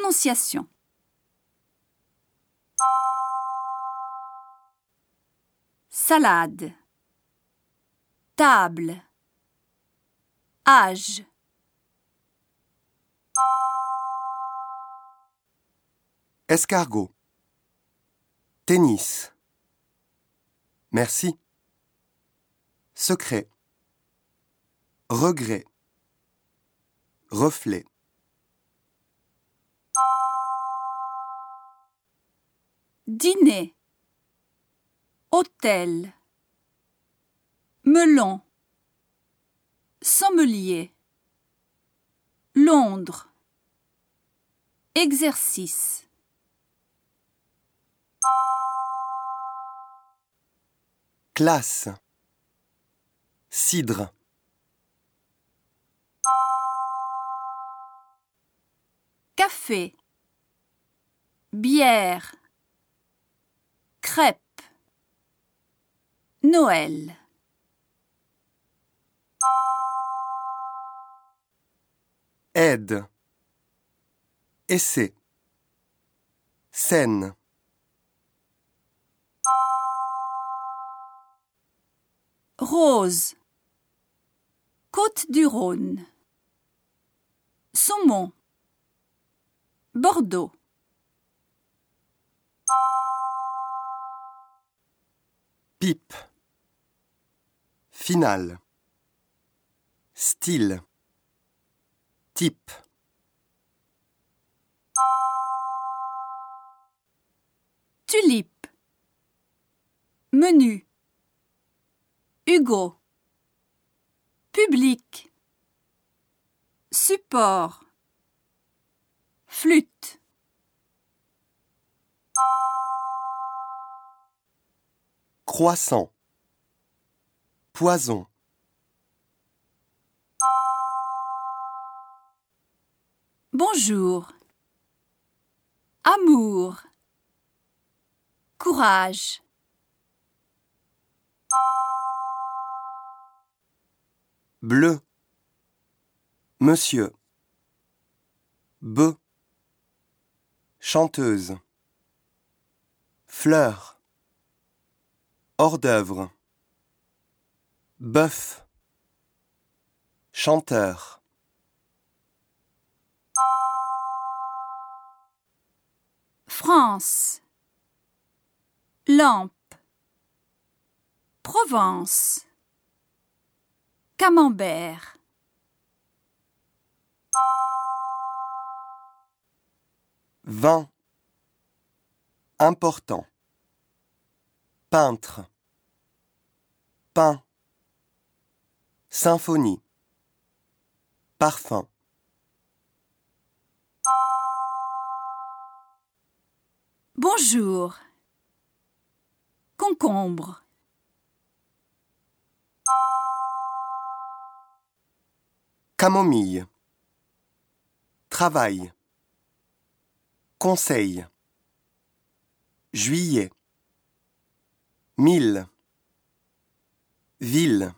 Prononciation. Salade. Table. Âge. Escargot. Tennis. Merci. Secret. Regret. Reflet. Dîner. Hôtel. Melon. Sommelier. Londres. Exercice. Classe. Cidre. Café. Bière. Crêpes. Noël. Aide. Essai. Scène. Rose. Côte du Rhône. Saumon. Bordeaux. Pipe. Finale. Style. Type. Tulipe. Menu. Hugo. Public. Support. Flûte. Croissant. Poison. Bonjour. Amour. Courage. Bleu. Monsieur. Be. Chanteuse. Fleur. Hors d'œuvre. Bœuf. Chanteur. France. Lampe. Provence. Camembert. Vin. Important. Peintre. Symphonie. Parfum. Bonjour. Concombre. Camomille. Travail. Conseil. Juillet. Mille. Ville.